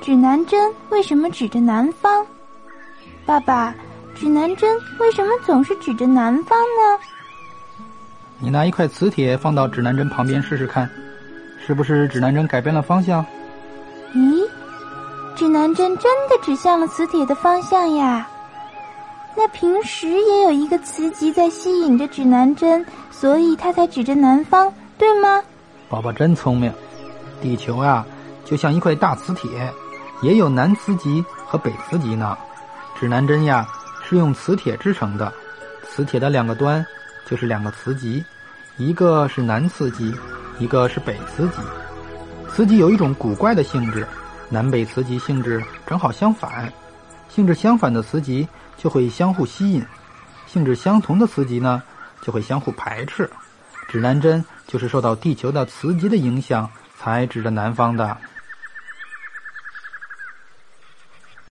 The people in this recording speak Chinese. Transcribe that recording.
指南针为什么指着南方？爸爸，指南针为什么总是指着南方呢？你拿一块磁铁放到指南针旁边试试看，是不是指南针改变了方向？咦，指南针真的指向了磁铁的方向呀！那平时也有一个磁极在吸引着指南针，所以它才指着南方，对吗？宝宝真聪明。地球啊，就像一块大磁铁，也有南磁极和北磁极呢。指南针呀，是用磁铁制成的，磁铁的两个端就是两个磁极，一个是南磁极，一个是北磁极。磁极有一种古怪的性质，南北磁极性质正好相反，性质相反的磁极就会相互吸引，性质相同的磁极呢就会相互排斥。指南针就是受到地球的磁极的影响。才指着南方的。